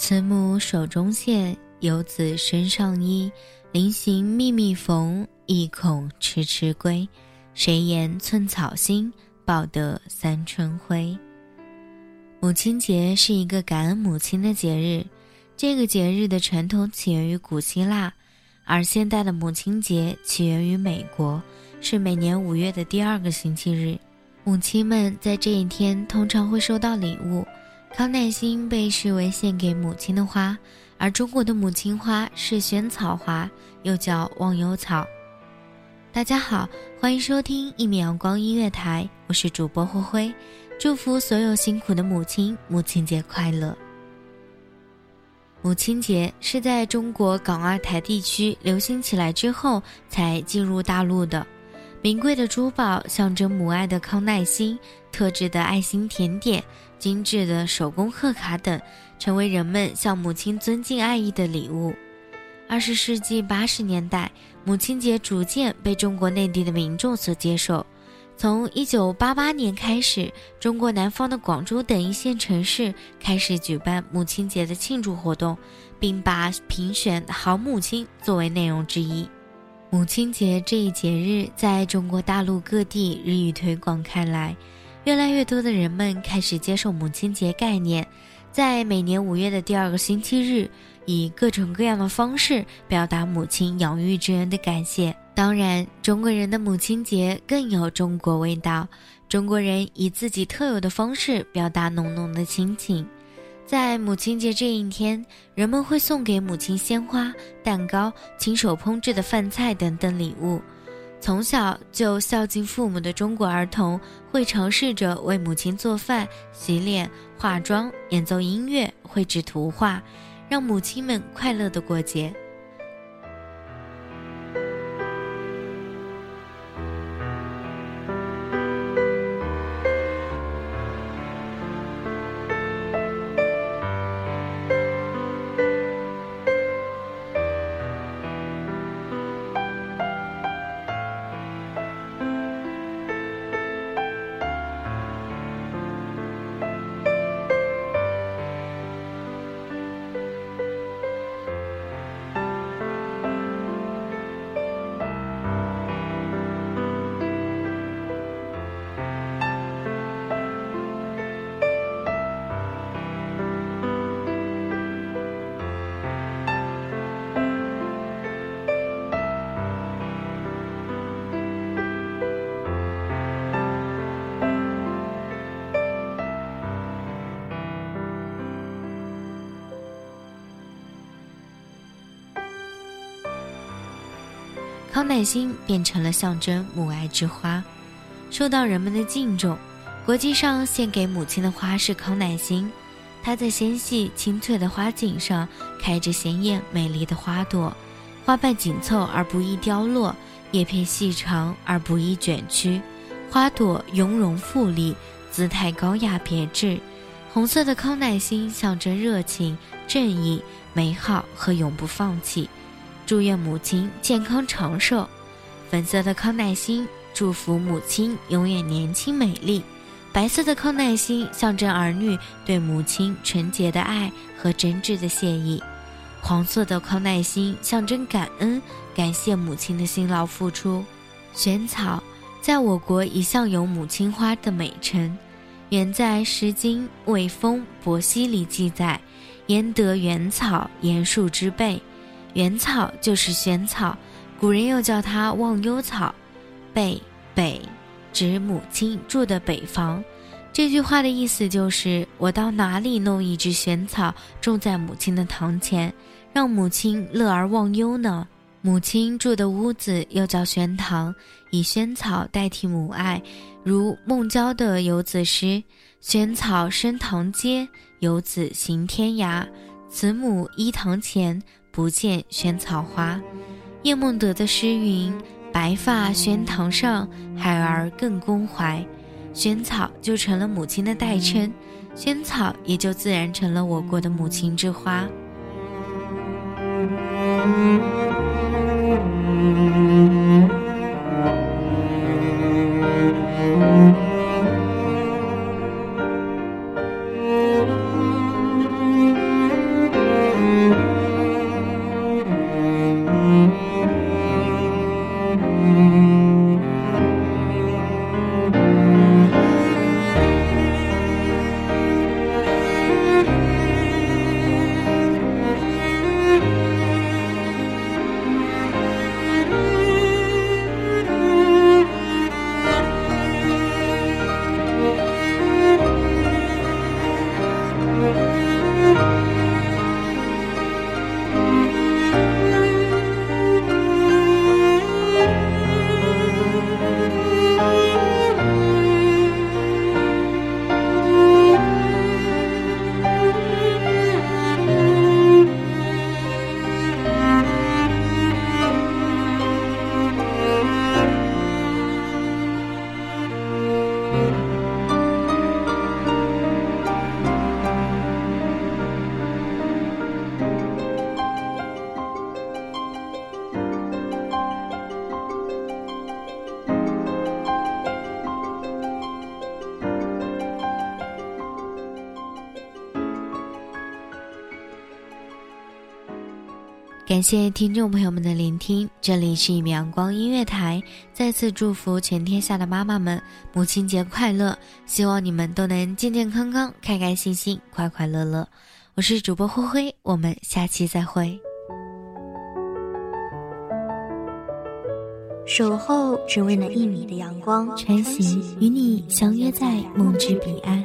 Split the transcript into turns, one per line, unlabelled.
慈母手中线，游子身上衣。临行密密缝，意恐迟迟归。谁言寸草心，报得三春晖。母亲节是一个感恩母亲的节日。这个节日的传统起源于古希腊，而现代的母亲节起源于美国，是每年五月的第二个星期日。母亲们在这一天通常会收到礼物。康乃馨被视为献给母亲的花，而中国的母亲花是萱草花，又叫忘忧草。大家好，欢迎收听一米阳光音乐台，我是主播灰灰，祝福所有辛苦的母亲，母亲节快乐。母亲节是在中国港澳台地区流行起来之后才进入大陆的。名贵的珠宝，象征母爱的康乃馨，特制的爱心甜点，精致的手工贺卡等，成为人们向母亲尊敬爱意的礼物。二十世纪八十年代，母亲节逐渐被中国内地的民众所接受。从一九八八年开始，中国南方的广州等一线城市开始举办母亲节的庆祝活动，并把评选好母亲作为内容之一。母亲节这一节日在中国大陆各地日益推广开来，越来越多的人们开始接受母亲节概念，在每年五月的第二个星期日，以各种各样的方式表达母亲养育之恩的感谢。当然，中国人的母亲节更有中国味道，中国人以自己特有的方式表达浓浓的亲情。在母亲节这一天，人们会送给母亲鲜花、蛋糕、亲手烹制的饭菜等等礼物。从小就孝敬父母的中国儿童，会尝试着为母亲做饭、洗脸、化妆、演奏音乐、绘制图画，让母亲们快乐的过节。康乃馨变成了象征母爱之花，受到人们的敬重。国际上献给母亲的花是康乃馨，它在纤细清脆的花茎上开着鲜艳美丽的花朵，花瓣紧凑而不易凋落，叶片细长而不易卷曲，花朵雍容富丽，姿态高雅别致。红色的康乃馨象征热情、正义、美好和永不放弃，祝愿母亲健康长寿。粉色的康乃馨祝福母亲永远年轻美丽。白色的康乃馨象征儿女对母亲纯洁的爱和真挚的谢意。黄色的康乃馨象征感恩，感谢母亲的辛劳付出。萱草在我国一向有母亲花的美称。原在《诗经·卫风·伯兮》里记载：“焉得原草，言树之辈。”原草就是萱草，古人又叫它忘忧草。北北指母亲住的北方。这句话的意思就是：我到哪里弄一只萱草，种在母亲的堂前，让母亲乐而忘忧呢？母亲住的屋子又叫萱堂，以萱草代替母爱。如孟郊的游子诗：“萱草生堂阶，游子行天涯。慈母依堂前，不见萱草花。”叶梦得的诗云：“白发萱堂上，孩儿更宫怀。”萱草就成了母亲的代称，萱草也就自然成了我国的母亲之花。Thank you. 感谢听众朋友们的聆听，这里是一米阳光音乐台，再次祝福全天下的妈妈们母亲节快乐！希望你们都能健健康康、开开心心、快快乐乐。我是主播灰灰，我们下期再会。
守候只为那一米的阳光，
穿行与你相约在梦之彼岸。